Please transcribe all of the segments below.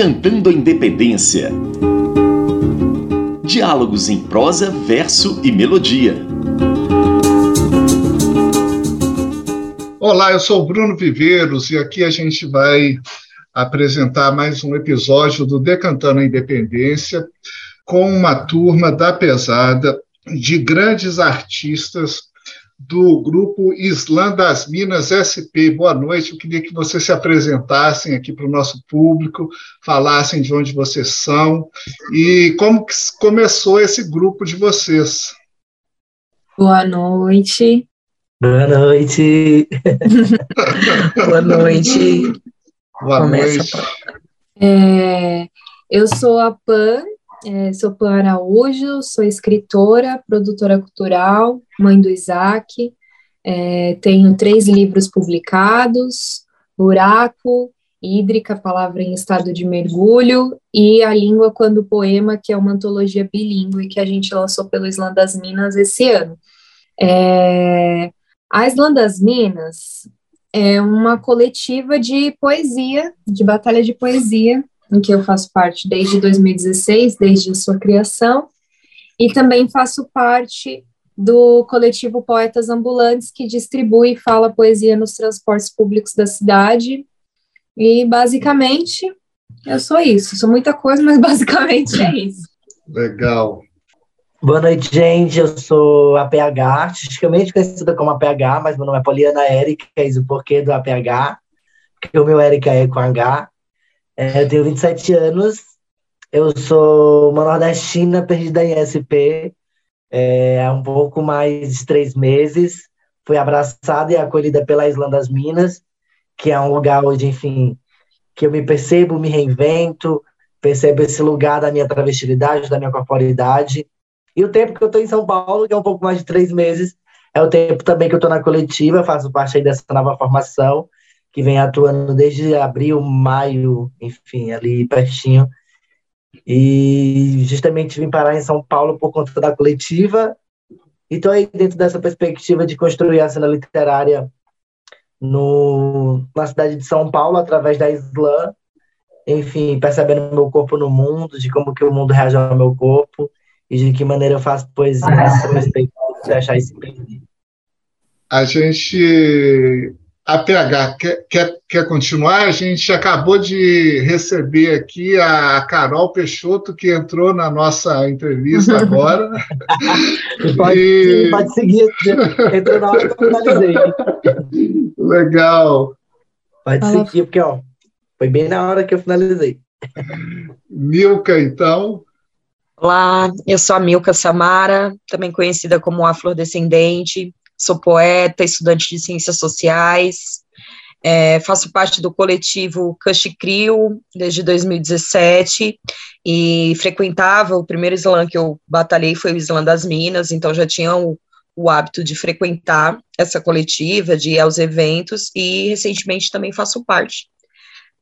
Decantando a Independência. Diálogos em prosa, verso e melodia. Olá, eu sou Bruno Viveiros e aqui a gente vai apresentar mais um episódio do Decantando a Independência com uma turma da pesada de grandes artistas do grupo Islã das Minas SP. Boa noite, eu queria que vocês se apresentassem aqui para o nosso público, falassem de onde vocês são e como que começou esse grupo de vocês. Boa noite. Boa noite. Boa noite. Boa Começa noite. É, eu sou a Pan, é, sou Pan Araújo, sou escritora, produtora cultural, mãe do Isaac, é, tenho três livros publicados, Buraco, Hídrica, Palavra em Estado de Mergulho, e A Língua Quando Poema, que é uma antologia bilíngue que a gente lançou pelo Islã das Minas esse ano. É, a Islã das Minas é uma coletiva de poesia, de batalha de poesia, em que eu faço parte desde 2016, desde a sua criação, e também faço parte do coletivo Poetas Ambulantes, que distribui e fala poesia nos transportes públicos da cidade. E basicamente, eu sou isso. Sou muita coisa, mas basicamente é isso. Legal. Boa noite, gente. Eu sou APH, artisticamente conhecida como APH, mas meu nome é Poliana Érica, é isso o porquê do APH, porque o meu Érica é com H. É, eu tenho 27 anos, eu sou uma nordestina perdida em SP, é, há um pouco mais de três meses. Fui abraçada e acolhida pela Islã das Minas, que é um lugar onde, enfim, que eu me percebo, me reinvento, percebo esse lugar da minha travestilidade, da minha corporidade, e o tempo que eu estou em São Paulo, que é um pouco mais de três meses, é o tempo também que eu estou na coletiva, faço parte aí dessa nova formação, que vem atuando desde abril, maio, enfim, ali pertinho. E justamente vim parar em São Paulo por conta da coletiva. E estou aí dentro dessa perspectiva de construir a cena literária no, na cidade de São Paulo, através da Islã. Enfim, percebendo meu corpo no mundo, de como que o mundo reage ao meu corpo e de que maneira eu faço poesia a respeito de achar isso A gente. A PH, quer, quer, quer continuar? A gente acabou de receber aqui a Carol Peixoto, que entrou na nossa entrevista agora. pode, e... sim, pode seguir, entrou na hora que eu finalizei. Legal. Pode seguir, porque ó, foi bem na hora que eu finalizei. Milka, então. Olá, eu sou a Milka Samara, também conhecida como afrodescendente, sou poeta, estudante de ciências sociais, é, faço parte do coletivo Crio desde 2017 e frequentava, o primeiro slam que eu batalhei foi o Slam das Minas, então já tinha o, o hábito de frequentar essa coletiva, de ir aos eventos e recentemente também faço parte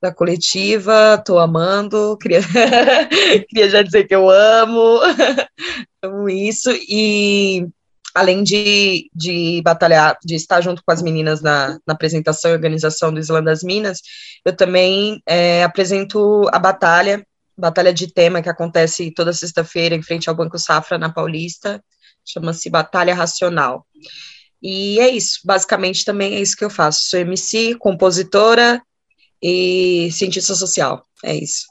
da coletiva, estou amando, queria, queria já dizer que eu amo, amo isso, e além de, de batalhar, de estar junto com as meninas na, na apresentação e organização do Islã das Minas, eu também é, apresento a batalha, batalha de tema que acontece toda sexta-feira em frente ao Banco Safra, na Paulista, chama-se Batalha Racional. E é isso, basicamente também é isso que eu faço. Sou MC, compositora, e cientista social. É isso.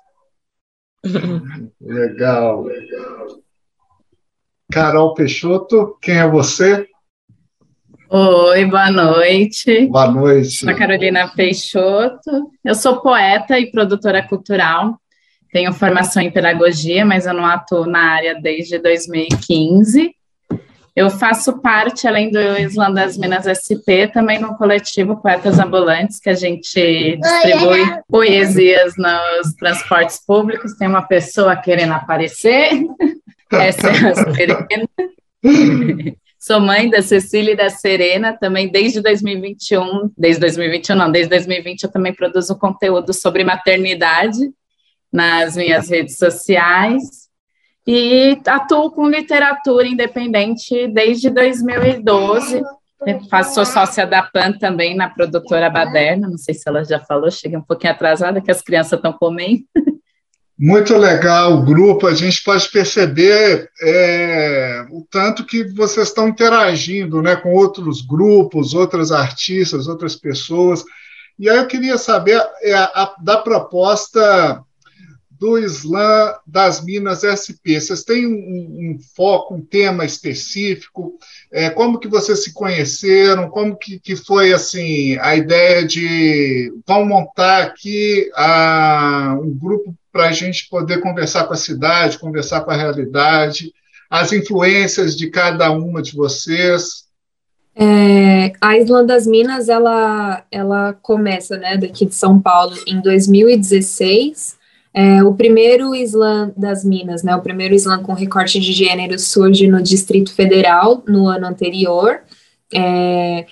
Legal. Carol Peixoto, quem é você? Oi, boa noite. Boa noite. Sou a Carolina Peixoto. Eu sou poeta e produtora cultural. Tenho formação em pedagogia, mas eu não atuo na área desde 2015. Eu faço parte, além do Islã das Minas SP, também no coletivo Poetas Ambulantes, que a gente distribui poesias nos transportes públicos. Tem uma pessoa querendo aparecer, essa é a Serena. Sou mãe da Cecília e da Serena, também desde 2021, desde 2021 não, desde 2020 eu também produzo conteúdo sobre maternidade nas minhas redes sociais. E atuo com literatura independente desde 2012. Faço, sou sócia da PAN também na produtora Baderna, não sei se ela já falou, cheguei um pouquinho atrasada, que as crianças estão comendo. Muito legal o grupo, a gente pode perceber é, o tanto que vocês estão interagindo né, com outros grupos, outras artistas, outras pessoas. E aí eu queria saber é, a, da proposta do Islã das Minas SP. Vocês têm um, um foco, um tema específico? É, como que vocês se conheceram? Como que, que foi assim a ideia de vamos montar aqui a, um grupo para a gente poder conversar com a cidade, conversar com a realidade, as influências de cada uma de vocês? É, a Islã das Minas, ela, ela começa, né, daqui de São Paulo em 2016, é, o primeiro slam das Minas, né, o primeiro slam com recorte de gênero surge no Distrito Federal no ano anterior. É,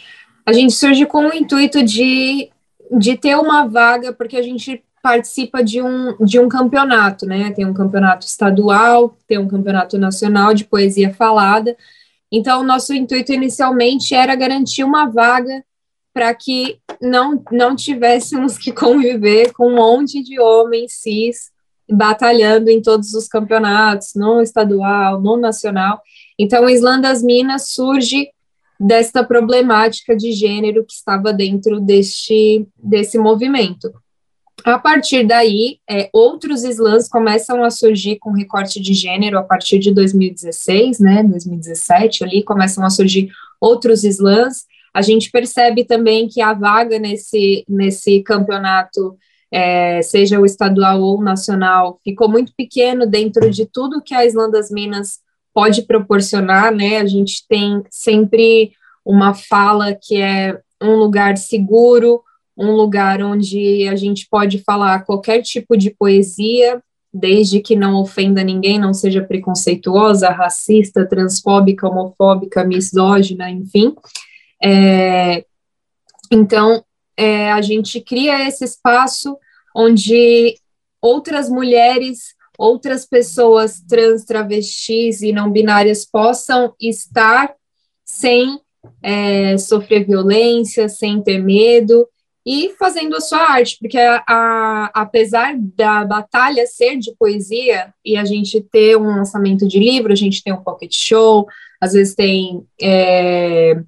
a gente surge com o intuito de, de ter uma vaga, porque a gente participa de um, de um campeonato, né? Tem um campeonato estadual, tem um campeonato nacional de poesia falada. Então, nosso intuito inicialmente era garantir uma vaga para que não, não tivéssemos que conviver com um monte de homens cis batalhando em todos os campeonatos, no estadual, no nacional. Então, o Islã Minas surge desta problemática de gênero que estava dentro deste, desse movimento. A partir daí, é, outros slams começam a surgir com recorte de gênero a partir de 2016, né, 2017 ali, começam a surgir outros slams, a gente percebe também que a vaga nesse, nesse campeonato, é, seja o estadual ou o nacional, ficou muito pequeno dentro de tudo que a Islândia das Minas pode proporcionar, né? A gente tem sempre uma fala que é um lugar seguro, um lugar onde a gente pode falar qualquer tipo de poesia, desde que não ofenda ninguém, não seja preconceituosa, racista, transfóbica, homofóbica, misógina, enfim. É, então, é, a gente cria esse espaço onde outras mulheres, outras pessoas trans, travestis e não binárias possam estar sem é, sofrer violência, sem ter medo e fazendo a sua arte, porque a, a, apesar da batalha ser de poesia e a gente ter um lançamento de livro, a gente tem um pocket show, às vezes tem é,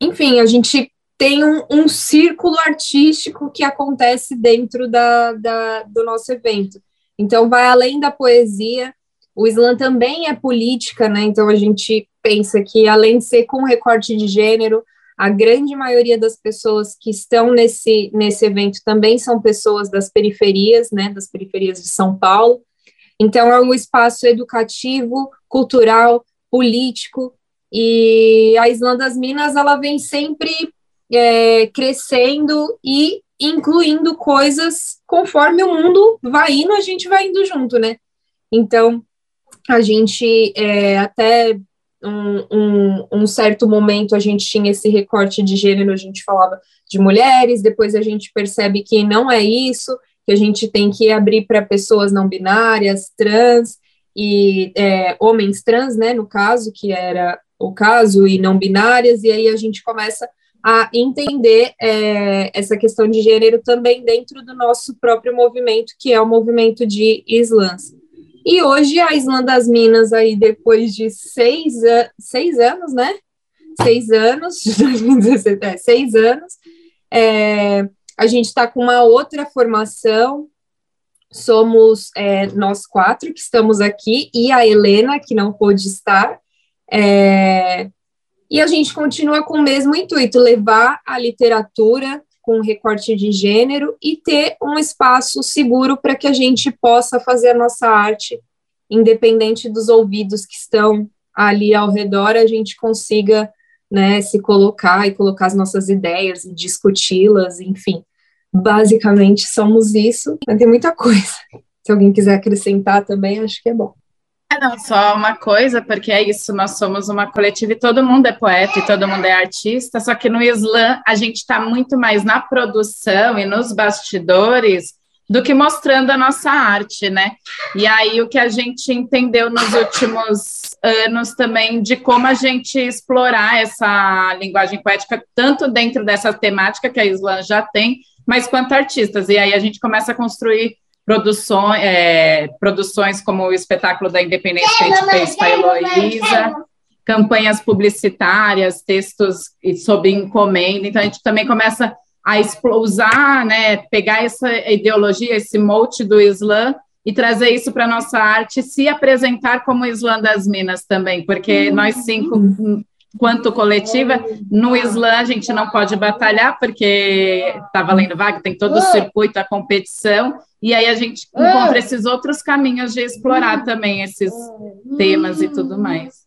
enfim, a gente tem um, um, círculo artístico que acontece dentro da, da, do nosso evento. Então, vai além da poesia. O slam também é política, né? Então, a gente pensa que, além de ser com recorte de gênero, a grande maioria das pessoas que estão nesse, nesse evento também são pessoas das periferias, né? Das periferias de São Paulo. Então, é um espaço educativo, cultural, político, e a Islã das Minas, ela vem sempre é, crescendo e incluindo coisas conforme o mundo vai indo, a gente vai indo junto, né? Então, a gente é, até um, um, um, certo momento a gente tinha esse recorte de gênero, a gente falava de mulheres, depois a gente percebe que não é isso, que a gente tem que abrir para pessoas não binárias, trans e é, homens trans, né, no caso, que era o caso, e não binárias, e aí a gente começa a entender é, essa questão de gênero também dentro do nosso próprio movimento, que é o movimento de Islãs. E hoje a Islã das Minas, aí depois de seis, seis anos, né? Seis anos, 2017, é, seis anos, é, a gente está com uma outra formação, somos é, nós quatro que estamos aqui, e a Helena, que não pôde estar, é, e a gente continua com o mesmo intuito, levar a literatura com recorte de gênero e ter um espaço seguro para que a gente possa fazer a nossa arte, independente dos ouvidos que estão ali ao redor, a gente consiga né, se colocar e colocar as nossas ideias e discuti-las, enfim. Basicamente somos isso, mas tem muita coisa. Se alguém quiser acrescentar também, acho que é bom. É, não, só uma coisa, porque é isso, nós somos uma coletiva e todo mundo é poeta e todo mundo é artista, só que no Islã a gente está muito mais na produção e nos bastidores do que mostrando a nossa arte, né? E aí o que a gente entendeu nos últimos anos também de como a gente explorar essa linguagem poética, tanto dentro dessa temática que a Islã já tem, mas quanto artistas. E aí a gente começa a construir produções, é, produções como o espetáculo da Independência que a gente fez com a Heloísa, campanhas publicitárias, textos sob encomenda. Então, a gente também começa a usar, né, pegar essa ideologia, esse mote do Islã e trazer isso para a nossa arte, se apresentar como Islã das Minas também, porque nós cinco, quanto coletiva, no Islã a gente não pode batalhar, porque está valendo vaga, tem todo o circuito, a competição, e aí a gente encontra esses outros caminhos de explorar também esses temas e tudo mais.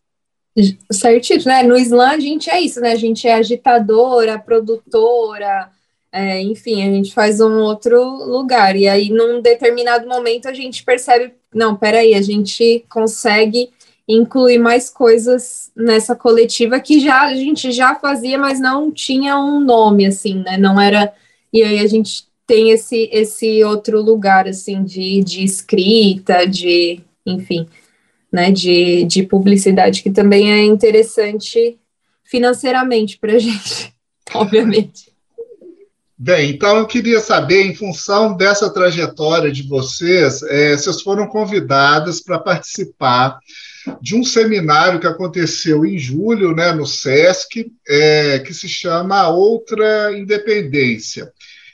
Certinho, né? No Islã a gente é isso, né? A gente é agitadora, produtora, é, enfim, a gente faz um outro lugar. E aí, num determinado momento, a gente percebe: não, peraí, a gente consegue incluir mais coisas nessa coletiva que já a gente já fazia, mas não tinha um nome, assim, né? Não era. E aí a gente tem esse, esse outro lugar, assim, de, de escrita, de, enfim, né, de, de publicidade, que também é interessante financeiramente para a gente, obviamente. Bem, então eu queria saber, em função dessa trajetória de vocês, é, vocês foram convidadas para participar de um seminário que aconteceu em julho, né, no SESC, é, que se chama Outra Independência.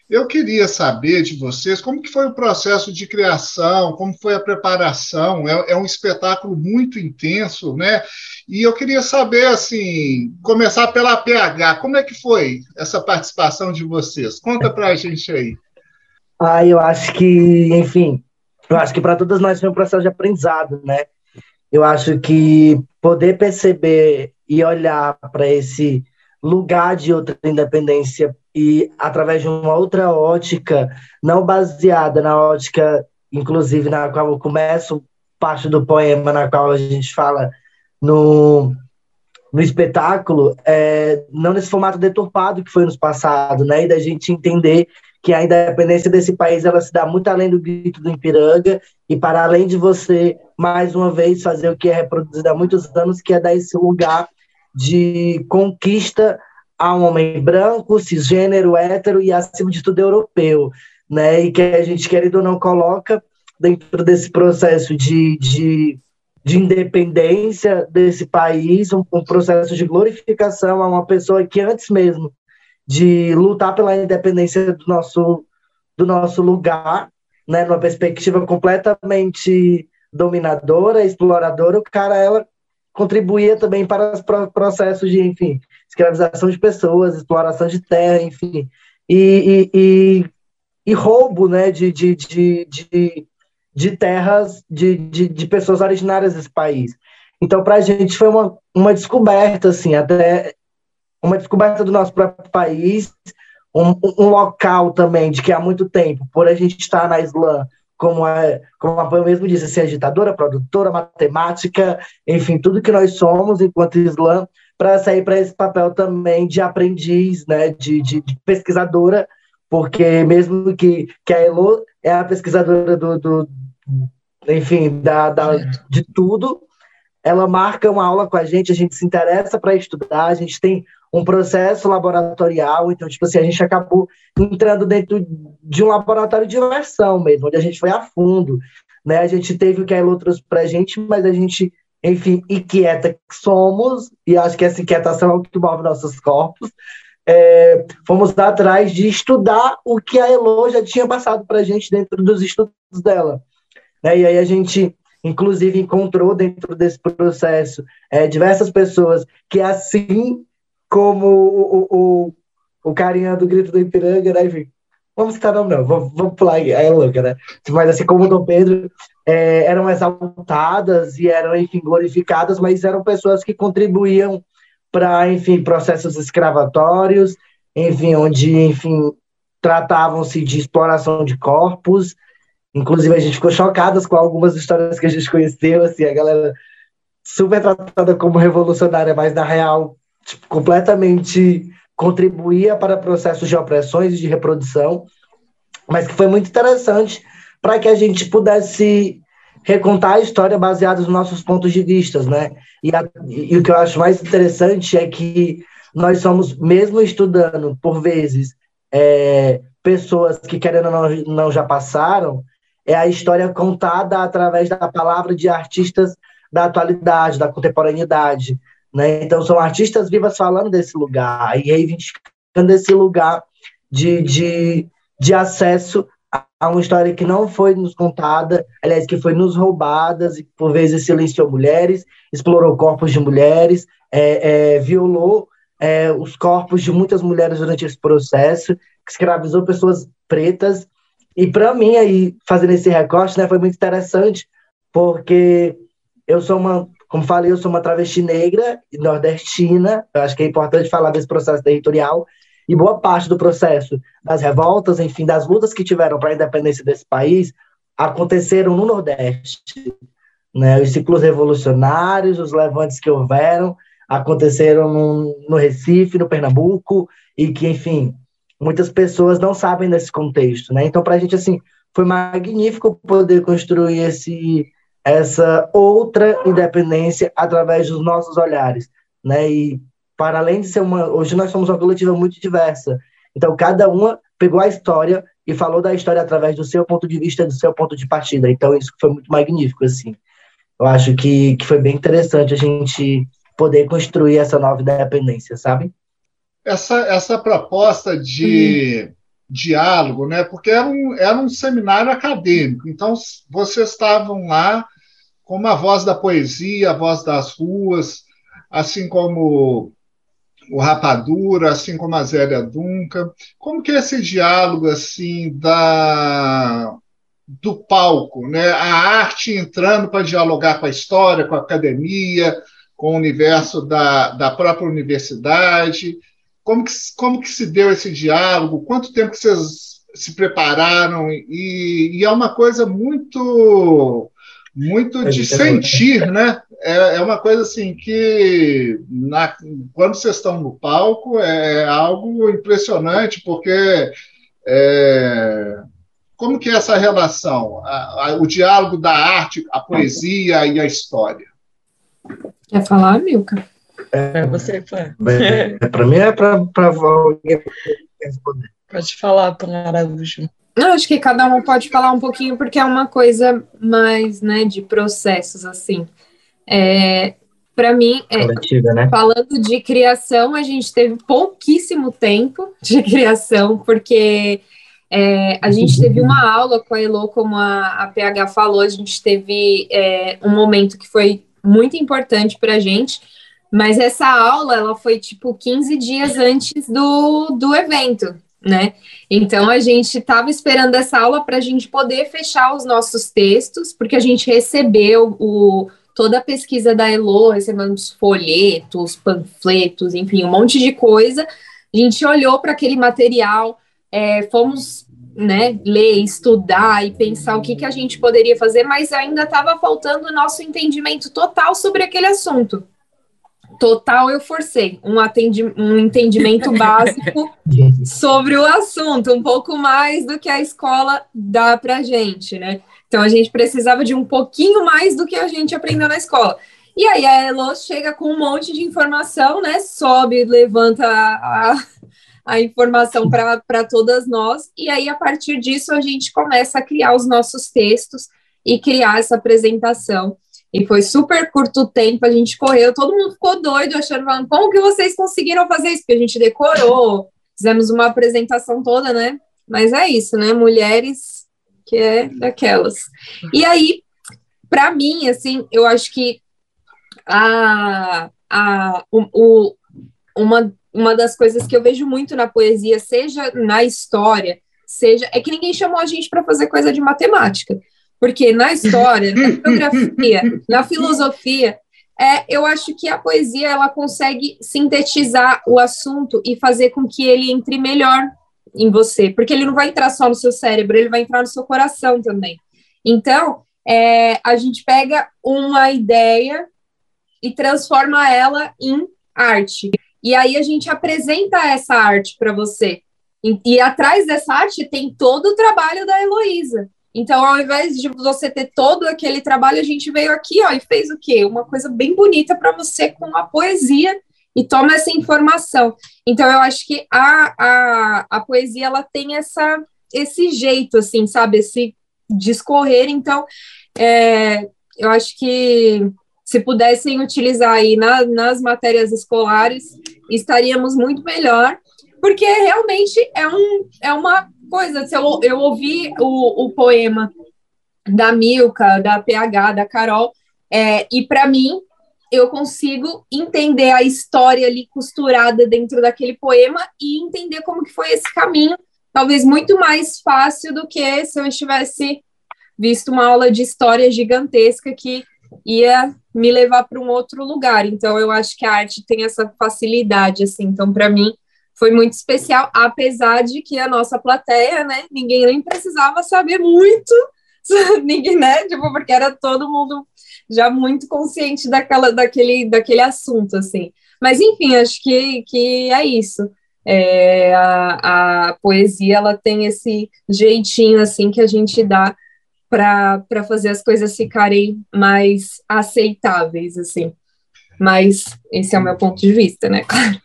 Eu queria saber de vocês como que foi o processo de criação, como foi a preparação. É, é, um espetáculo muito intenso, né? E eu queria saber, assim, começar pela PH, como é que foi essa participação de vocês? Conta para a gente aí. Ah, eu acho que, enfim, eu acho que para todas nós foi um processo de aprendizado, né? Eu acho que poder perceber e olhar para esse lugar de outra independência e através de uma outra ótica, não baseada na ótica, inclusive na qual eu começo parte do poema, na qual a gente fala no, no espetáculo, é, não nesse formato deturpado que foi nos passado, né? E da gente entender que a independência desse país ela se dá muito além do grito do Ipiranga e para além de você mais uma vez fazer o que é reproduzido há muitos anos, que é dar esse lugar de conquista a um homem branco, cisgênero, hétero e, acima de tudo, europeu, né? E que a gente, querido ou não, coloca dentro desse processo de, de, de independência desse país, um, um, processo de glorificação a uma pessoa que antes mesmo de lutar pela independência do nosso, do nosso lugar, né, numa perspectiva completamente dominadora, exploradora, o cara ela contribuía também para os processos de, enfim, escravização de pessoas, exploração de terra, enfim, e, e, e, e roubo né, de, de, de, de, de terras de, de, de, pessoas originárias desse país. Então, para a gente foi uma, uma descoberta, assim, até uma descoberta do nosso próprio país, um, um local também de que há muito tempo, por a gente estar na Islã, como a, como a Pan mesmo disse, ser agitadora, produtora, matemática, enfim, tudo que nós somos enquanto Islã, para sair para esse papel também de aprendiz, né, de, de, de, pesquisadora, porque mesmo que, que a Elo é a pesquisadora do, do enfim, da, da, de tudo, ela marca uma aula com a gente, a gente se interessa para estudar, a gente tem um processo laboratorial, então, tipo assim, a gente acabou entrando dentro de um laboratório de imersão mesmo, onde a gente foi a fundo, né? A gente teve o que a Elo trouxe a gente, mas a gente, enfim, inquieta que somos, e acho que essa inquietação é o que move nossos corpos, é, fomos atrás de estudar o que a Elo já tinha passado para a gente dentro dos estudos dela. Né? E aí a gente, inclusive, encontrou dentro desse processo é, diversas pessoas que, assim como o, o, o carinha do grito do Ipiranga, né? Enfim, vamos citar não, não, vamos, vamos pular aí, é louca, né? Mas assim como o Dom Pedro, é, eram exaltadas e eram, enfim, glorificadas, mas eram pessoas que contribuíam para, enfim, processos escravatórios, enfim, onde, enfim, tratavam-se de exploração de corpos, inclusive a gente ficou chocadas com algumas histórias que a gente conheceu, assim, a galera super tratada como revolucionária, mas na real tipo, completamente contribuía para processos de opressões e de reprodução, mas que foi muito interessante para que a gente pudesse recontar a história baseada nos nossos pontos de vista, né? E, a, e, o que eu acho mais interessante é que nós somos, mesmo estudando, por vezes, é, pessoas que, querendo ou não, não já passaram, é a história contada através da palavra de artistas da atualidade, da contemporaneidade. Né? Então, são artistas vivas falando desse lugar e reivindicando esse lugar de, de, de acesso a uma história que não foi nos contada, aliás, que foi nos roubadas e por vezes silenciou mulheres, explorou corpos de mulheres, é, é, violou é, os corpos de muitas mulheres durante esse processo, escravizou pessoas pretas. E para mim, aí, fazendo esse recorte, né, foi muito interessante, porque eu sou uma, como falei, eu sou uma travesti negra e nordestina, eu acho que é importante falar desse processo territorial, e boa parte do processo das revoltas, enfim, das lutas que tiveram para a independência desse país, aconteceram no Nordeste. Né? Os ciclos revolucionários, os levantes que houveram, aconteceram no, no Recife, no Pernambuco, e que, enfim, muitas pessoas não sabem desse contexto. Né? Então, para a gente, assim, foi magnífico poder construir esse, essa outra independência através dos nossos olhares. Né? E para além de ser uma. Hoje nós somos uma coletiva muito diversa. Então, cada uma pegou a história e falou da história através do seu ponto de vista, do seu ponto de partida. Então, isso foi muito magnífico, assim. Eu acho que, que foi bem interessante a gente poder construir essa nova independência, sabe? Essa, essa proposta de diálogo, né? Porque era um, era um seminário acadêmico. Então, vocês estavam lá com a voz da poesia, a voz das ruas, assim como o Rapadura, assim como a Zélia Duncan. Como que é esse diálogo assim da do palco, né? A arte entrando para dialogar com a história, com a academia, com o universo da, da própria universidade. Como que, como que se deu esse diálogo? Quanto tempo vocês se prepararam? E, e é uma coisa muito muito é de sentir, né? É, é uma coisa assim que na, quando vocês estão no palco é algo impressionante, porque é, como que é essa relação? A, a, o diálogo da arte, a poesia e a história. Quer falar, Milka? É, você, Para mim é para alguém responder. Pode falar, Pan Araújo. Eu acho que cada um pode falar um pouquinho, porque é uma coisa mais, né, de processos, assim. É, para mim, é, né? falando de criação, a gente teve pouquíssimo tempo de criação, porque é, a gente teve uma aula com a Elo, como a, a PH falou, a gente teve é, um momento que foi muito importante para a gente, mas essa aula, ela foi, tipo, 15 dias antes do, do evento né? Então a gente estava esperando essa aula para a gente poder fechar os nossos textos, porque a gente recebeu o, toda a pesquisa da Elo, recebemos folhetos, panfletos, enfim, um monte de coisa. A gente olhou para aquele material, é, fomos né, ler, estudar e pensar o que, que a gente poderia fazer, mas ainda estava faltando o nosso entendimento total sobre aquele assunto total eu forcei um, atendi um entendimento básico sobre o assunto, um pouco mais do que a escola dá para gente, né? Então a gente precisava de um pouquinho mais do que a gente aprendeu na escola. E aí a Elo chega com um monte de informação, né? Sobe, levanta a, a informação para todas nós, e aí a partir disso a gente começa a criar os nossos textos e criar essa apresentação. E foi super curto tempo, a gente correu, todo mundo ficou doido, achando, falando, como que vocês conseguiram fazer isso? Porque a gente decorou, fizemos uma apresentação toda, né? Mas é isso, né? Mulheres que é daquelas. E aí, para mim, assim, eu acho que a, a, o, o, uma, uma das coisas que eu vejo muito na poesia, seja na história, seja. É que ninguém chamou a gente para fazer coisa de matemática. Porque na história, na geografia, na filosofia, é, eu acho que a poesia ela consegue sintetizar o assunto e fazer com que ele entre melhor em você, porque ele não vai entrar só no seu cérebro, ele vai entrar no seu coração também. Então, é, a gente pega uma ideia e transforma ela em arte. E aí a gente apresenta essa arte para você. E, e, atrás dessa arte tem todo o trabalho da Heloísa. Então, ao invés de você ter todo aquele trabalho, a gente veio aqui ó, e fez o quê? Uma coisa bem bonita para você com a poesia e toma essa informação. Então, eu acho que a, a, a poesia ela tem essa, esse jeito, assim, sabe? Esse discorrer. Então, é, eu acho que se pudessem utilizar aí na, nas matérias escolares, estaríamos muito melhor, porque realmente é, um, é uma coisa. Se eu, eu ouvi o, o poema da Milka, da PH, da Carol, é, e para mim eu consigo entender a história ali costurada dentro daquele poema e entender como que foi esse caminho, talvez muito mais fácil do que se eu estivesse visto uma aula de história gigantesca que ia me levar para um outro lugar. Então eu acho que a arte tem essa facilidade assim. Então para mim foi muito especial, apesar de que a nossa plateia, né, ninguém nem precisava saber muito, ninguém, né, tipo, porque era todo mundo já muito consciente daquela, daquele, daquele assunto, assim. Mas, enfim, acho que, que é isso. É, a, a poesia, ela tem esse jeitinho, assim, que a gente dá para fazer as coisas ficarem mais aceitáveis, assim. Mas esse é o meu ponto de vista, né, claro.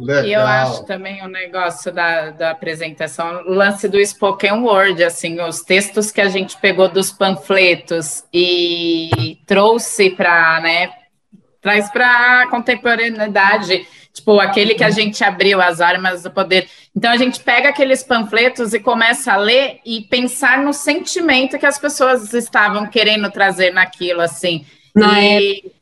Legal. E eu acho também o negócio da, da apresentação, o lance do spoken word, assim, os textos que a gente pegou dos panfletos e trouxe para, né, traz para a contemporaneidade, tipo, aquele que a gente abriu, as armas do poder. Então, a gente pega aqueles panfletos e começa a ler e pensar no sentimento que as pessoas estavam querendo trazer naquilo, assim. Na e... época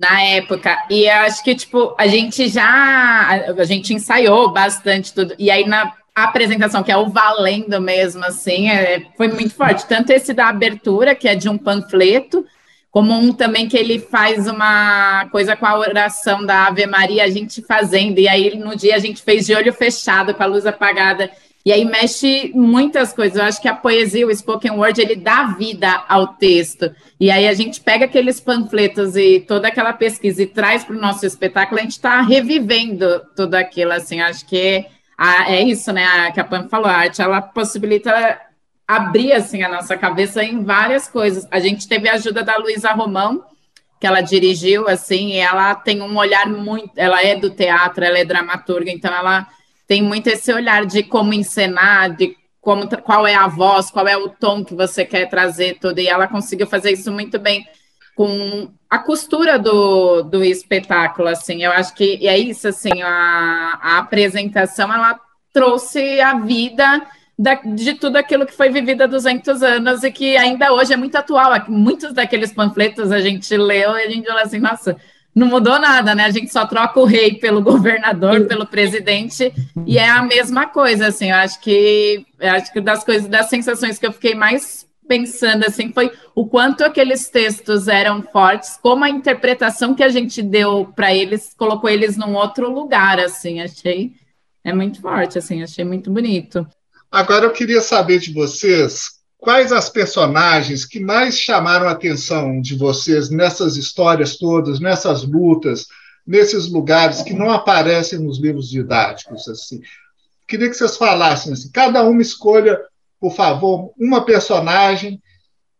na época. E acho que, tipo, a gente já. A gente ensaiou bastante tudo. E aí, na apresentação, que é o valendo mesmo, assim, é, foi muito forte. Tanto esse da abertura, que é de um panfleto, como um também que ele faz uma coisa com a oração da Ave Maria, a gente fazendo. E aí, no dia, a gente fez de olho fechado, com a luz apagada. E aí mexe muitas coisas. Eu acho que a poesia, o spoken word, ele dá vida ao texto. E aí a gente pega aqueles panfletos e toda aquela pesquisa e traz para o nosso espetáculo, a gente está revivendo tudo aquilo. Assim, acho que a, é isso, né? A, que a Pam falou, a arte ela possibilita abrir assim a nossa cabeça em várias coisas. A gente teve a ajuda da Luísa Romão, que ela dirigiu, assim, e ela tem um olhar muito. Ela é do teatro, ela é dramaturga, então ela tem muito esse olhar de como encenar, de como, qual é a voz, qual é o tom que você quer trazer, tudo, e ela conseguiu fazer isso muito bem com a costura do, do espetáculo, assim, eu acho que é isso, assim, a, a apresentação, ela trouxe a vida da, de tudo aquilo que foi vivido há 200 anos e que ainda hoje é muito atual, muitos daqueles panfletos a gente leu e a gente olha assim, nossa, não mudou nada, né? A gente só troca o rei pelo governador, pelo presidente, e é a mesma coisa, assim. Eu acho que, acho que das coisas, das sensações que eu fiquei mais pensando, assim, foi o quanto aqueles textos eram fortes, como a interpretação que a gente deu para eles colocou eles num outro lugar, assim. Achei é muito forte, assim. Achei muito bonito. Agora eu queria saber de vocês Quais as personagens que mais chamaram a atenção de vocês nessas histórias todas, nessas lutas, nesses lugares que não aparecem nos livros didáticos? Assim? Queria que vocês falassem assim, cada uma escolha, por favor, uma personagem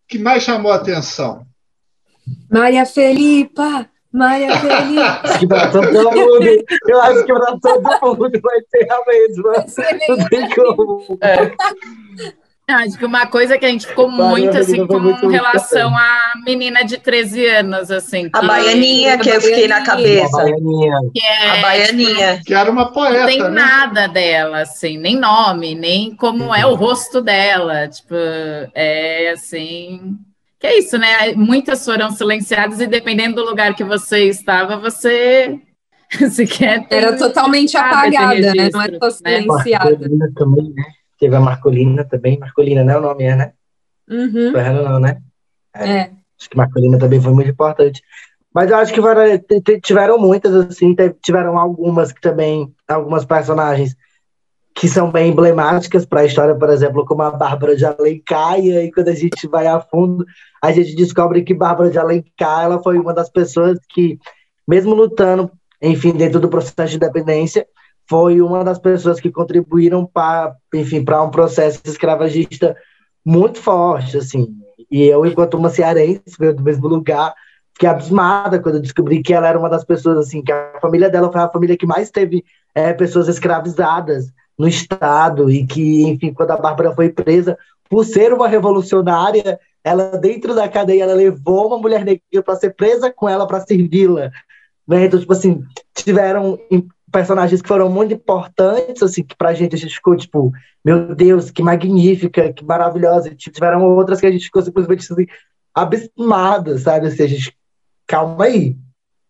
que mais chamou a atenção. Maria Felipa! Maria Felipa! acho que para todo mundo, eu acho que para todo mundo vai ser a mesma. Não tem como. É. Acho que uma coisa que a gente ficou muito assim com relação à menina de 13 anos, assim. A baianinha, que eu fiquei na cabeça. A baianinha. Que é, a baianinha. Que era uma poeta. Não tem né? nada dela, assim, nem nome, nem como é o rosto dela. Tipo, é assim. Que é isso, né? Muitas foram silenciadas e dependendo do lugar que você estava, você. Se quer ter, Era totalmente apagada, né? Não é só silenciada. Né? Também, né? Teve a Marcolina também. Marcolina, né? O nome é, né? Uhum. Não, né? É. é. Acho que Marcolina também foi muito importante. Mas eu acho que tiveram muitas, assim, tiveram algumas que também, algumas personagens que são bem emblemáticas para a história, por exemplo, como a Bárbara de Alencar, e aí quando a gente vai a fundo, a gente descobre que Bárbara de Alencar, ela foi uma das pessoas que, mesmo lutando, enfim, dentro do processo de independência, foi uma das pessoas que contribuíram para, enfim, para um processo escravagista muito forte, assim. E eu, enquanto uma cearense, veio do mesmo lugar, fiquei abismada quando eu descobri que ela era uma das pessoas, assim, que a família dela foi a família que mais teve é, pessoas escravizadas no estado e que, enfim, quando a Bárbara foi presa, por ser uma revolucionária, ela dentro da cadeia ela levou uma mulher negra para ser presa com ela para servi-la. Né? Então, tipo assim, tiveram personagens que foram muito importantes, assim, que pra gente a gente ficou, tipo, meu Deus, que magnífica, que maravilhosa. E, tipo, tiveram outras que a gente ficou simplesmente assim, abismada, sabe? Assim, a gente, calma aí.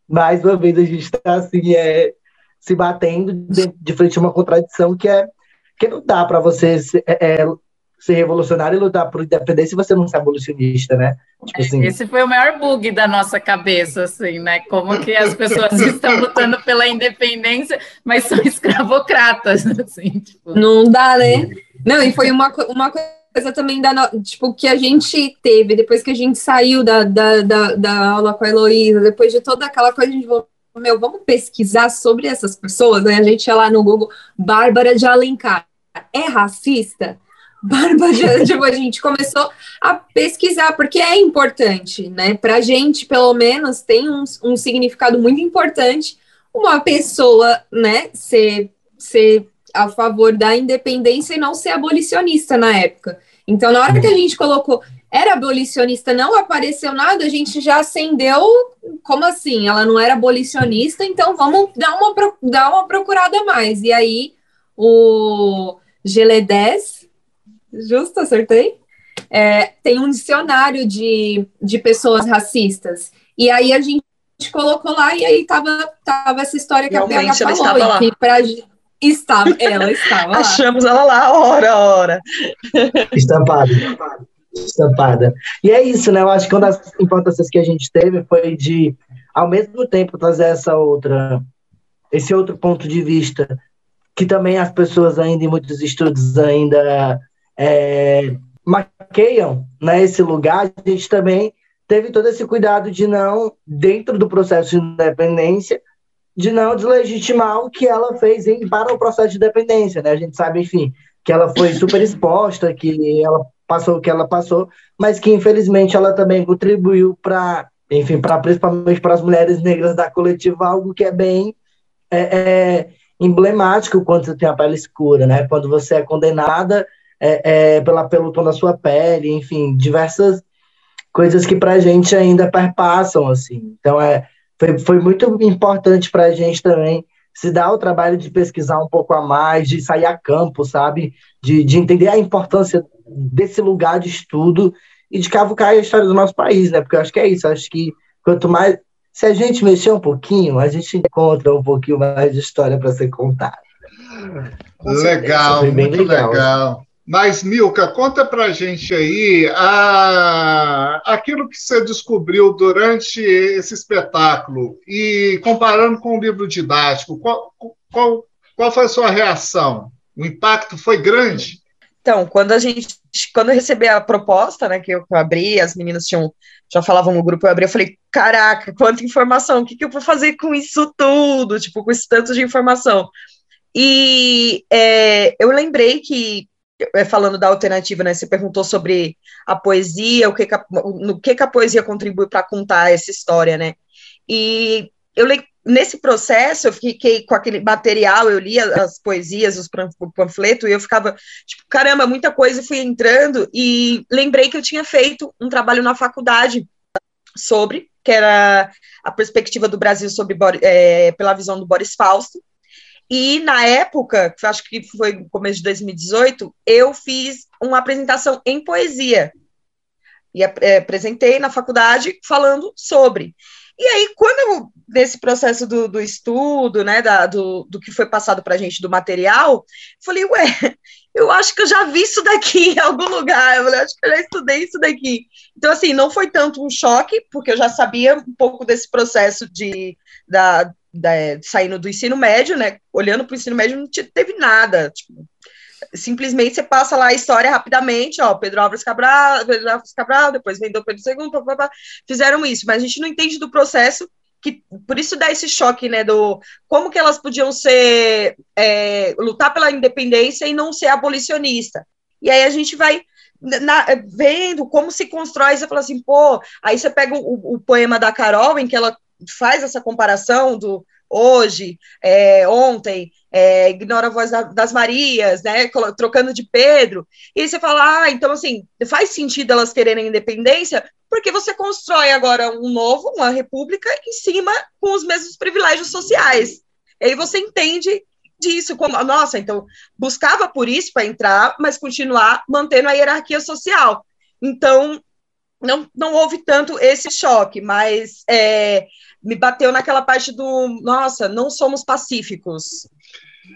Mais uma vez a gente tá assim, é, se batendo de, de frente a uma contradição que é que não dá para você é, é, ser revolucionário e lutar por independência se você não é abolicionista, né? Tipo assim. Esse foi o maior bug da nossa cabeça, assim, né? Como que as pessoas estão lutando pela independência, mas são escravocratas, assim. Tipo. Não dá, né? Não, e foi uma, uma coisa também da, tipo, que a gente teve, depois que a gente saiu da, da, da, da aula com a Heloísa, depois de toda aquela coisa, a gente falou, meu, vamos pesquisar sobre essas pessoas, né? A gente ia lá no Google, Bárbara de Alencar, é racista? Barba de tipo, a gente começou a pesquisar, porque é importante, né? Para a gente, pelo menos, tem um, um significado muito importante uma pessoa, né, ser, ser a favor da independência e não ser abolicionista na época. Então, na hora que a gente colocou era abolicionista, não apareceu nada, a gente já acendeu. Como assim? Ela não era abolicionista, então vamos dar uma, dar uma procurada mais. E aí, o Geledés Justo, acertei? É, tem um dicionário de, de pessoas racistas. E aí a gente colocou lá e aí tava, tava essa história que Realmente, a PH falou. Ela e pra, estava, ela estava lá. Achamos ela lá, hora, hora. Estampada. Estampada. E é isso, né? Eu acho que uma das importâncias que a gente teve foi de, ao mesmo tempo, trazer essa outra, esse outro ponto de vista, que também as pessoas ainda, em muitos estudos, ainda é, maqueiam né, esse lugar, a gente também teve todo esse cuidado de não, dentro do processo de independência, de não deslegitimar o que ela fez em, para o processo de independência. Né? A gente sabe, enfim, que ela foi super exposta, que ela passou o que ela passou, mas que infelizmente ela também contribuiu para, enfim, para principalmente para as mulheres negras da coletiva, algo que é bem é, é, emblemático quando você tem a pele escura, né? Quando você é condenada é, é, pela, pelo tom da sua pele, enfim, diversas coisas que para a gente ainda perpassam, assim. Então, é, foi, foi muito importante para a gente também se dar o trabalho de pesquisar um pouco a mais, de sair a campo, sabe? De, de entender a importância desse lugar de estudo e de cavucar a história do nosso país, né? Porque eu acho que é isso, acho que quanto mais. Se a gente mexer um pouquinho, a gente encontra um pouquinho mais de história para ser contada. Legal, muito legal. legal. Mas, Milka, conta para gente aí a, aquilo que você descobriu durante esse espetáculo e comparando com o livro didático, qual, qual, qual foi a sua reação? O impacto foi grande? Então, quando a gente, quando eu recebi a proposta, né, que eu abri, as meninas tinham, já falavam no grupo, eu abri, eu falei, caraca, quanta informação, o que, que eu vou fazer com isso tudo, tipo, com esse tanto de informação? E é, eu lembrei que falando da alternativa, né? Você perguntou sobre a poesia, o que, que a, no que, que a poesia contribui para contar essa história, né? E eu nesse processo eu fiquei com aquele material, eu lia as poesias, os panfletos, e eu ficava, tipo, caramba, muita coisa, fui entrando e lembrei que eu tinha feito um trabalho na faculdade sobre, que era a perspectiva do Brasil sobre é, pela visão do Boris Fausto, e na época, acho que foi no começo de 2018, eu fiz uma apresentação em poesia. E é, apresentei na faculdade falando sobre. E aí, quando nesse processo do, do estudo, né, da, do, do que foi passado para a gente do material, falei, ué, eu acho que eu já vi isso daqui em algum lugar, eu falei, acho que eu já estudei isso daqui. Então, assim, não foi tanto um choque, porque eu já sabia um pouco desse processo de, da, da, saindo do ensino médio, né? Olhando para o ensino médio, não teve nada. Tipo, simplesmente você passa lá a história rapidamente, ó, Pedro Álvares Cabral, Pedro Álvares Cabral, depois vendeu Pedro II, blá, blá, blá, fizeram isso, mas a gente não entende do processo que por isso dá esse choque, né, do como que elas podiam ser é, lutar pela independência e não ser abolicionista. E aí a gente vai na, vendo como se constrói, você fala assim, pô, aí você pega o, o poema da Carol, em que ela faz essa comparação do hoje, é, ontem, é, ignora a voz da, das Marias, né, trocando de Pedro, e você fala, ah, então, assim, faz sentido elas quererem independência, porque você constrói agora um novo, uma república, em cima com os mesmos privilégios sociais. E aí você entende disso, como, nossa, então, buscava por isso para entrar, mas continuar mantendo a hierarquia social. Então, não, não houve tanto esse choque, mas é, me bateu naquela parte do, nossa, não somos pacíficos.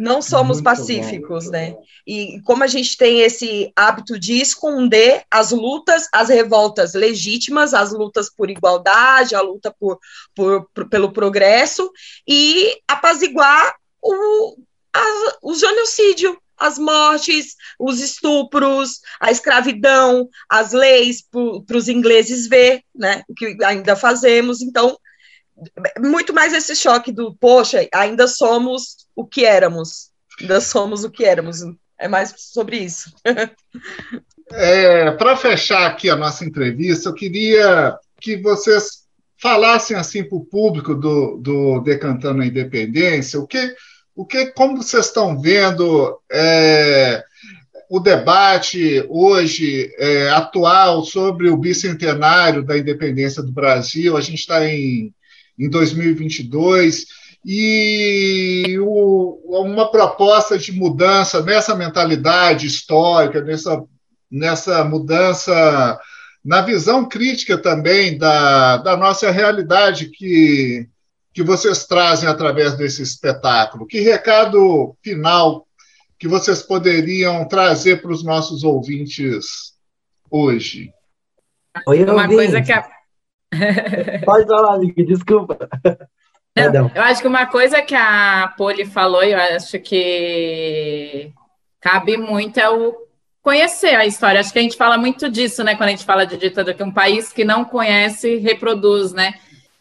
Não somos muito pacíficos, bom, né? Bom. E como a gente tem esse hábito de esconder as lutas, as revoltas legítimas, as lutas por igualdade, a luta por, por, por pelo progresso, e apaziguar o, a, o genocídio, as mortes, os estupros, a escravidão, as leis para os ingleses ver, né, o que ainda fazemos. Então, muito mais esse choque do, poxa, ainda somos o que éramos, ainda somos o que éramos. É mais sobre isso. é, Para fechar aqui a nossa entrevista, eu queria que vocês falassem assim para o público do, do Decantando a Independência, o que o que, como vocês estão vendo é, o debate hoje é, atual sobre o bicentenário da independência do Brasil? A gente está em, em 2022 e o, uma proposta de mudança nessa mentalidade histórica, nessa, nessa mudança na visão crítica também da, da nossa realidade que que vocês trazem através desse espetáculo? Que recado final que vocês poderiam trazer para os nossos ouvintes hoje? Oi, uma coisa que a... Pode falar, Nick, desculpa. Não, eu acho que uma coisa que a Poli falou, eu acho que cabe muito é o conhecer a história. Acho que a gente fala muito disso, né? Quando a gente fala de ditadura, que um país que não conhece reproduz, né?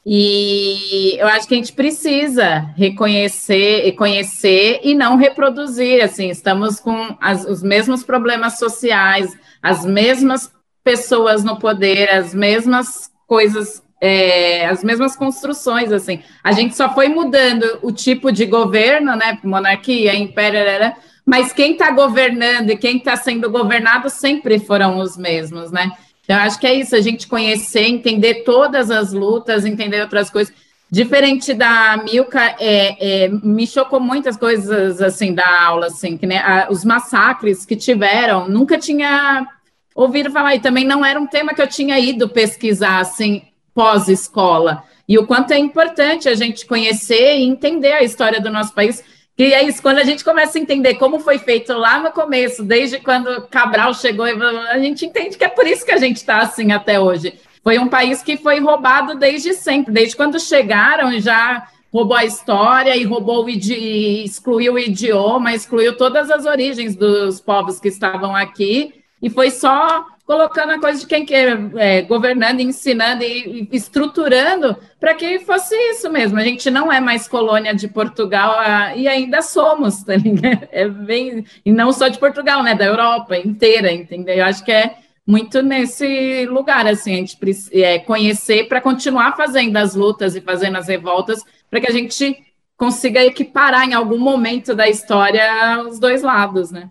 E eu acho que a gente precisa reconhecer e conhecer e não reproduzir. Assim, estamos com as, os mesmos problemas sociais, as mesmas pessoas no poder, as mesmas coisas, é, as mesmas construções. Assim, a gente só foi mudando o tipo de governo, né? Monarquia, império, mas quem está governando e quem está sendo governado sempre foram os mesmos, né? Então, acho que é isso, a gente conhecer, entender todas as lutas, entender outras coisas. Diferente da Milka, é, é, me chocou muitas coisas assim da aula, assim, que né, a, os massacres que tiveram, nunca tinha ouvido falar, e também não era um tema que eu tinha ido pesquisar assim pós-escola. E o quanto é importante a gente conhecer e entender a história do nosso país, que é isso, quando a gente começa a entender como foi feito lá no começo, desde quando Cabral chegou, a gente entende que é por isso que a gente está assim até hoje. Foi um país que foi roubado desde sempre, desde quando chegaram já roubou a história e roubou o excluiu o idioma, excluiu todas as origens dos povos que estavam aqui e foi só colocando a coisa de quem quer, é, governando, ensinando e, estruturando para que fosse isso mesmo. A gente não é mais colônia de Portugal a, e ainda somos, tá ligado? É bem, e não só de Portugal, né? Da Europa inteira, entendeu? Eu acho que é muito nesse lugar, assim, a gente precisa é, conhecer para continuar fazendo as lutas e fazendo as revoltas, para que a gente consiga equiparar em algum momento da história os dois lados, né?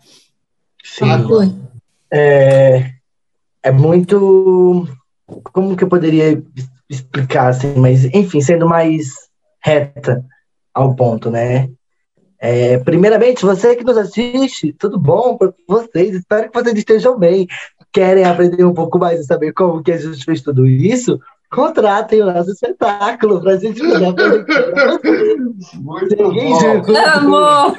Sim. É, é muito. Como que eu poderia explicar assim? Mas, enfim, sendo mais reta ao ponto, né? É, primeiramente, você que nos assiste, tudo bom para vocês? Espero que vocês estejam bem. Querem aprender um pouco mais e saber como que a gente fez tudo isso? Contratem o nosso espetáculo para a gente poder. Muito bom. Amor!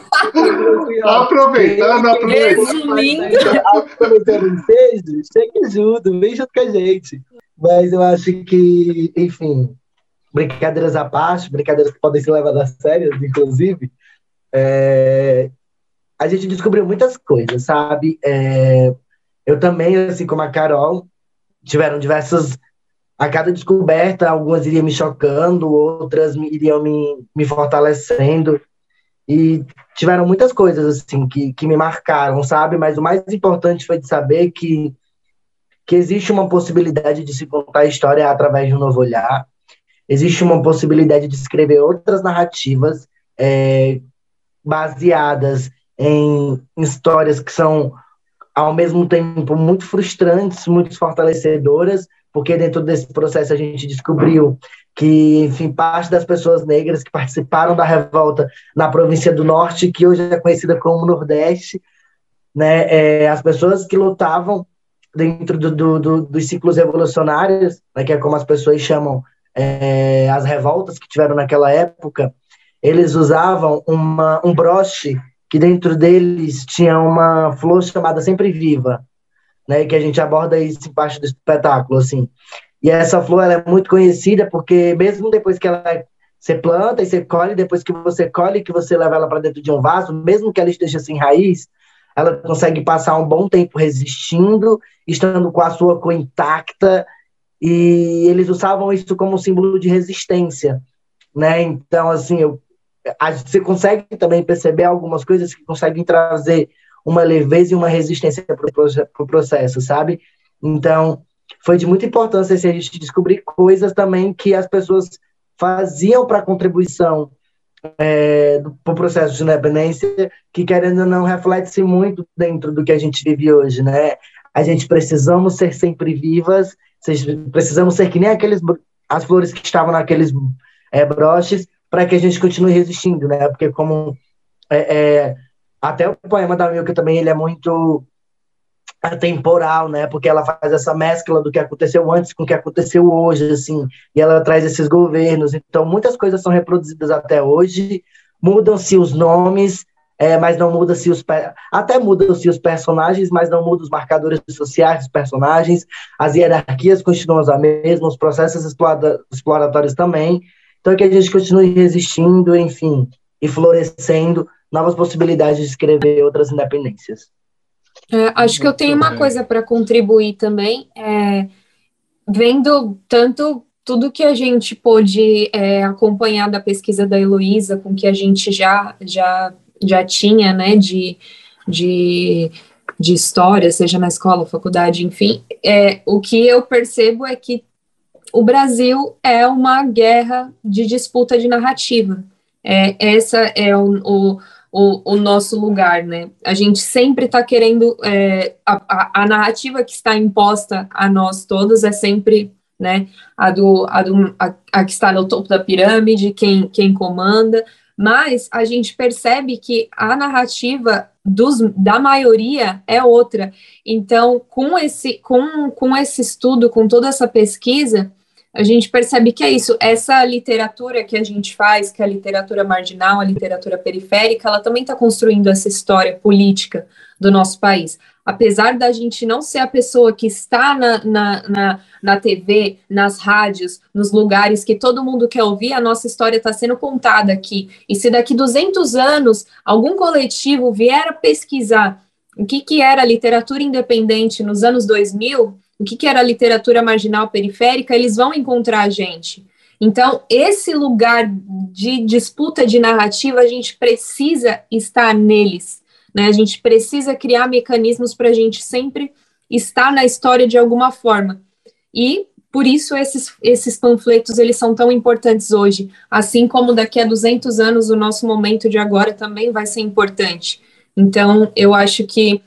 aproveitando, aproveitando. Aproveitando o ensejo, chegue junto, vem junto com a gente. Mas eu acho que, enfim, brincadeiras à parte, brincadeiras que podem ser levadas a sério, inclusive, é, a gente descobriu muitas coisas, sabe? É, eu também, assim como a Carol, tiveram diversas a cada descoberta, algumas iriam me chocando, outras iriam me, me fortalecendo. E tiveram muitas coisas assim que, que me marcaram, sabe? Mas o mais importante foi de saber que, que existe uma possibilidade de se contar a história através de um novo olhar, existe uma possibilidade de escrever outras narrativas é, baseadas em, histórias que são, ao mesmo tempo, muito frustrantes, muito fortalecedoras, porque dentro desse processo a gente descobriu que, enfim, parte das pessoas negras que participaram da revolta na província do Norte, que hoje é conhecida como Nordeste, né, é, as pessoas que lutavam dentro do, do, do, dos ciclos revolucionários, né, que é como as pessoas chamam é, as revoltas que tiveram naquela época, eles usavam uma, um broche que dentro deles tinha uma flor chamada Sempre Viva, né, que a gente aborda isso em parte do espetáculo, assim. E essa flor é muito conhecida porque mesmo depois que ela você planta e você colhe, depois que você colhe, que você leva ela para dentro de um vaso, mesmo que ela esteja sem raiz, ela consegue passar um bom tempo resistindo, estando com a sua cor intacta, e eles usavam isso como símbolo de resistência, né? Então, assim, eu, a, você consegue também perceber algumas coisas que conseguem trazer uma leveza e uma resistência para o processo, sabe? Então, foi de muita importância assim, a gente descobrir coisas também que as pessoas faziam para contribuição é, para o processo de independência, que querendo ou não reflete-se muito dentro do que a gente vive hoje, né? A gente precisamos ser sempre vivas, precisamos ser que nem aqueles as flores que estavam naqueles é, broches, para que a gente continue resistindo, né? Porque como é, é, até o poema da Milka também ele é muito temporal, né? Porque ela faz essa mescla do que aconteceu antes com o que aconteceu hoje, assim, e ela traz esses governos. Então, muitas coisas são reproduzidas até hoje, mudam-se os nomes, é, mas não muda-se os até mudam-se os personagens, mas não mudam os marcadores sociais dos personagens. As hierarquias continuam as mesmas, os processos exploratórios também. Então, é que a gente continue resistindo, enfim, e florescendo novas possibilidades de escrever outras independências. É, acho que eu tenho uma coisa para contribuir também, é, vendo tanto tudo que a gente pôde é, acompanhar da pesquisa da Heloísa, com que a gente já, já, já tinha, né, de, de, de história, seja na escola, faculdade, enfim, é, o que eu percebo é que o Brasil é uma guerra de disputa de narrativa. É, essa é o, o o, o nosso lugar, né? A gente sempre está querendo é, a, a, narrativa que está imposta a nós todos é sempre, né? A do, a, do a, a que está no topo da pirâmide, quem, quem comanda, mas a gente percebe que a narrativa dos, da maioria é outra. Então, com esse, com, com esse estudo, com toda essa pesquisa, a gente percebe que é isso. Essa literatura que a gente faz, que é a literatura marginal, a literatura periférica, ela também está construindo essa história política do nosso país. Apesar da gente não ser a pessoa que está na, na, na, na TV, nas rádios, nos lugares que todo mundo quer ouvir, a nossa história está sendo contada aqui. E se daqui 200 anos algum coletivo vier a pesquisar o que, que era literatura independente nos anos 2000, o que, que era literatura marginal periférica, eles vão encontrar a gente. Então, esse lugar de disputa de narrativa, a gente precisa estar neles, né? A gente precisa criar mecanismos para a gente sempre estar na história de alguma forma. E por isso esses, esses panfletos eles são tão importantes hoje, assim como daqui a 200 anos o nosso momento de agora também vai ser importante. Então, eu acho que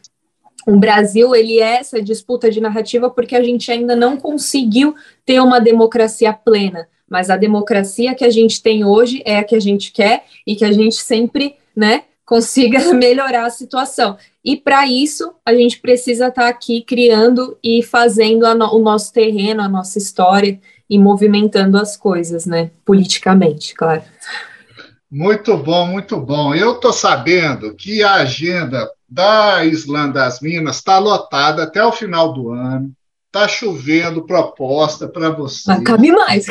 o Brasil ele é essa disputa de narrativa porque a gente ainda não conseguiu ter uma democracia plena, mas a democracia que a gente tem hoje é a que a gente quer e que a gente sempre, né, consiga melhorar a situação. E para isso a gente precisa estar tá aqui criando e fazendo no, o nosso terreno, a nossa história e movimentando as coisas, né, politicamente, claro. Muito bom, muito bom. Eu estou sabendo que a agenda da Islã das Minas está lotada até o final do ano. Está chovendo proposta para vocês. Não cabe mais.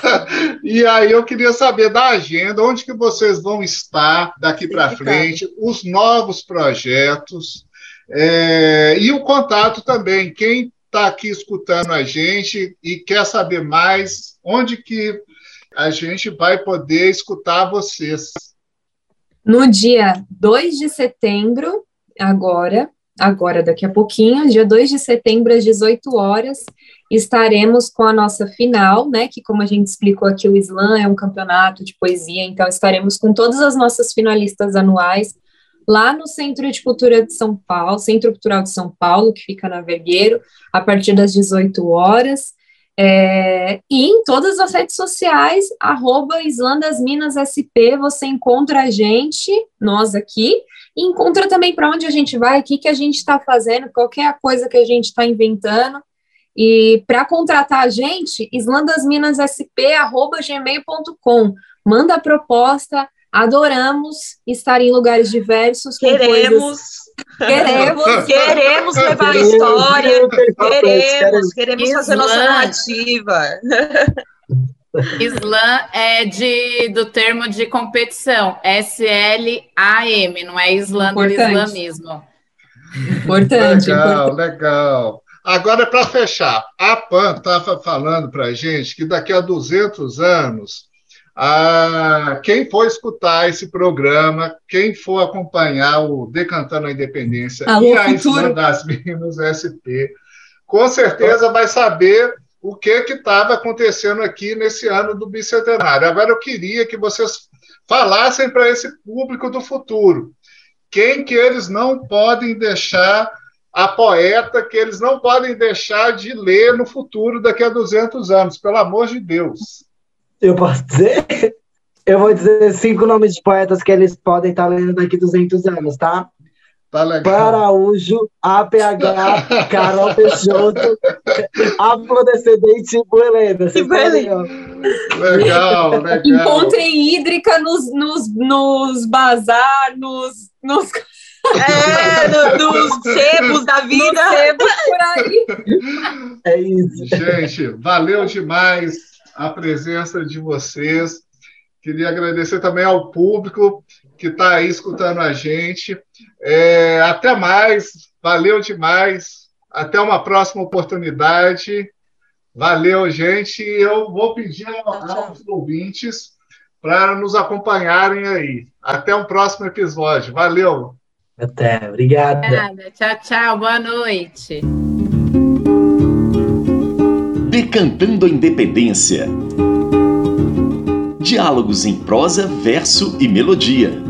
e aí eu queria saber da agenda, onde que vocês vão estar daqui para frente, os novos projetos é, e o contato também. Quem está aqui escutando a gente e quer saber mais, onde que a gente vai poder escutar vocês. No dia 2 de setembro, agora, agora daqui a pouquinho, dia 2 de setembro, às 18 horas, estaremos com a nossa final, né? Que, como a gente explicou aqui, o Slam é um campeonato de poesia, então estaremos com todas as nossas finalistas anuais lá no Centro de Cultura de São Paulo, Centro Cultural de São Paulo, que fica na Vergueiro, a partir das 18 horas. É, e em todas as redes sociais, arroba SP, você encontra a gente, nós aqui, e encontra também para onde a gente vai, o que, que a gente está fazendo, qualquer coisa que a gente está inventando. E para contratar a gente, islandasminassp.gmail.com. Manda a proposta, adoramos estar em lugares diversos. Queremos. Queremos. queremos levar a história. Queremos, queremos fazer nossa narrativa. Slam é de, do termo de competição, S-L-A-M, não é Slam do islamismo. Importante. Legal, importante. legal. Agora, para fechar, a PAN estava falando para a gente que daqui a 200 anos, a, quem for escutar esse programa, quem for acompanhar o Decantando a Independência Alô, e a Isla das Minas SP, com certeza vai saber o que estava acontecendo aqui nesse ano do bicentenário. Agora, eu queria que vocês falassem para esse público do futuro quem que eles não podem deixar a poeta que eles não podem deixar de ler no futuro daqui a 200 anos, pelo amor de Deus. Eu posso dizer? Eu vou dizer cinco nomes de poetas que eles podem estar lendo daqui a 200 anos, tá? Tá legal. Araújo, APH, Carol Peixoto, Afrodescendente e Buelena. Legal, legal. Encontrem hídrica nos, nos, nos bazar, nos, nos é, no, nos sebos da vida. Sebos por aí. É isso. Gente, valeu demais a presença de vocês. Queria agradecer também ao público que está aí escutando a gente. É, até mais, valeu demais. Até uma próxima oportunidade. Valeu, gente. Eu vou pedir aos ouvintes para nos acompanharem aí. Até um próximo episódio. Valeu. Até, obrigada. Nada. Tchau, tchau, boa noite. Decantando a Independência. Diálogos em prosa, verso e melodia